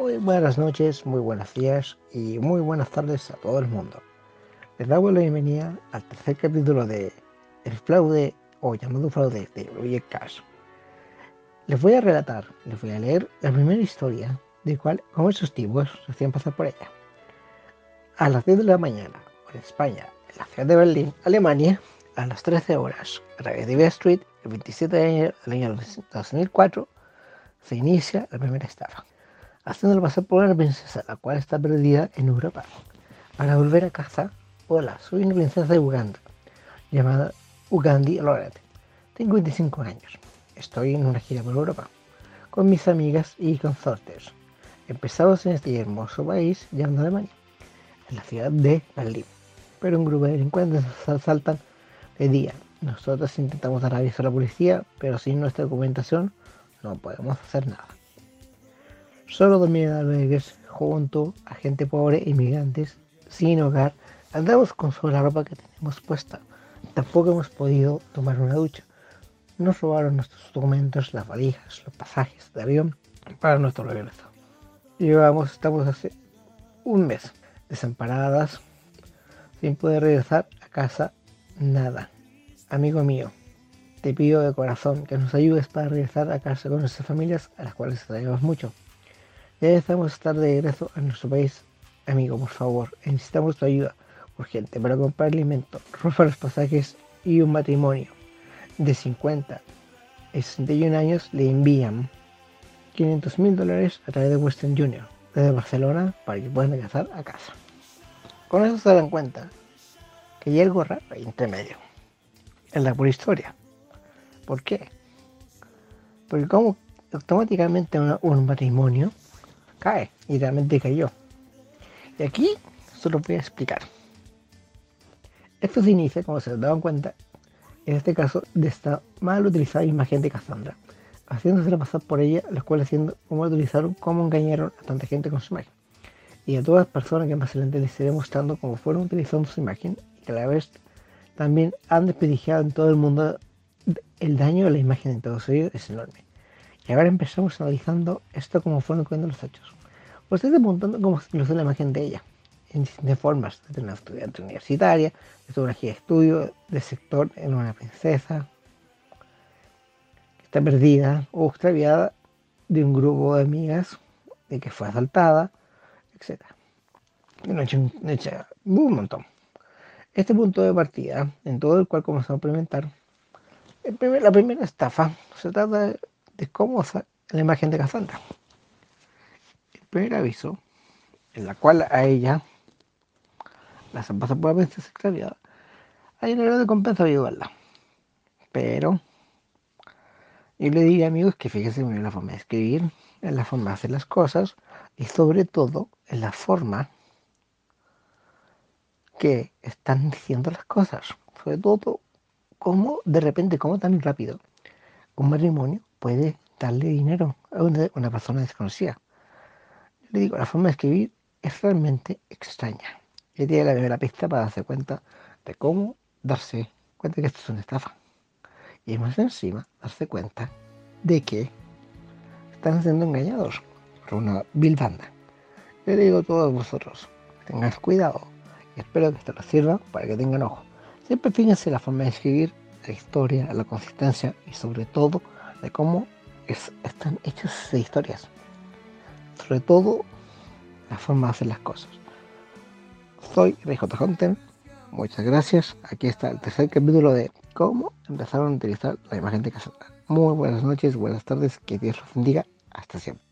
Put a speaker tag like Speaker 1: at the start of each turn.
Speaker 1: Muy buenas noches, muy buenos días y muy buenas tardes a todo el mundo. Les damos la bienvenida al tercer capítulo de El fraude o llamado fraude de Project Cash. Les voy a relatar, les voy a leer la primera historia de cual, como esos tipos, se hacían pasar por ella. A las 10 de la mañana, en España, en la ciudad de Berlín, Alemania, a las 13 horas, a través de Street, el 27 de enero del año 2004, se inicia la primera estafa, haciéndolo pasar por una princesa la cual está perdida en Europa. Para volver a casa, hola, soy una princesa de Uganda, llamada Ugandi Loret. Tengo 25 años. Estoy en una gira por Europa, con mis amigas y consortes. Empezamos en este hermoso país llamado Alemania, en la ciudad de Berlín. Pero un grupo de delincuentes nos asaltan de día. Nosotros intentamos dar aviso a la policía, pero sin nuestra documentación no podemos hacer nada. Solo dormir albergues junto a gente pobre, inmigrantes, sin hogar. Andamos con solo la ropa que tenemos puesta. Tampoco hemos podido tomar una ducha. Nos robaron nuestros documentos, las valijas, los pasajes de avión para nuestro regreso. Llevamos, estamos hace un mes desamparadas, sin poder regresar a casa nada. Amigo mío, te pido de corazón que nos ayudes para regresar a casa con nuestras familias a las cuales extrañamos mucho. Ya estamos estar de regreso a nuestro país. Amigo, por favor, necesitamos tu ayuda urgente para comprar alimento, ropa los pasajes y un matrimonio de 50 y 61 años le envían 500 mil dólares a través de Western Junior desde Barcelona para que puedan regresar a casa. Con eso se dan cuenta que hay algo raro ahí entre medio en la pura historia. ¿Por qué? Porque como automáticamente un matrimonio cae y realmente cayó. Y aquí solo voy a explicar. Esto se inicia, como se dan cuenta, en este caso, de esta mal utilizada imagen de Cassandra, haciéndose pasar por ella, los cuales haciendo cómo utilizaron, cómo engañaron a tanta gente con su imagen. Y a todas las personas que más adelante les iré mostrando cómo fueron utilizando su imagen y que a la vez también han desperdiciado en todo el mundo el daño de la imagen de todos ellos es enorme. Y ahora empezamos analizando esto como fueron ocurriendo los hechos. Ustedes apuntando cómo se la imagen de ella, en distintas formas, de una estudiante universitaria, de una gira de estudio, de sector en una princesa, que está perdida o extraviada, de un grupo de amigas, de que fue asaltada, etc. un montón. Este punto de partida, en todo el cual comenzamos a implementar, la primera estafa se trata de, cómo la imagen de Cassandra. El primer aviso, en la cual a ella la pasa por la extraviada, hay una de compensa ayudarla. Pero yo le diría amigos que fíjense en la forma de escribir, en la forma de hacer las cosas y sobre todo en la forma que están diciendo las cosas. Sobre todo cómo de repente, cómo tan rápido un matrimonio puede darle dinero a una, persona desconocida. Le digo, la forma de escribir es realmente extraña. Y tiene la primera pista para darse cuenta de cómo darse cuenta que esto es una estafa. Y más encima, darse cuenta de que están siendo engañados por una vil banda. le digo a todos vosotros, tengan cuidado y espero que esto les sirva para que tengan ojo. Siempre fíjense la forma de escribir, la historia, la consistencia y sobre todo de cómo están hechas esas historias. Sobre todo la forma de hacer las cosas. Soy RJ Hunter. Muchas gracias. Aquí está el tercer capítulo de cómo empezaron a utilizar la imagen de casa. Muy buenas noches, buenas tardes, que Dios los bendiga. Hasta siempre.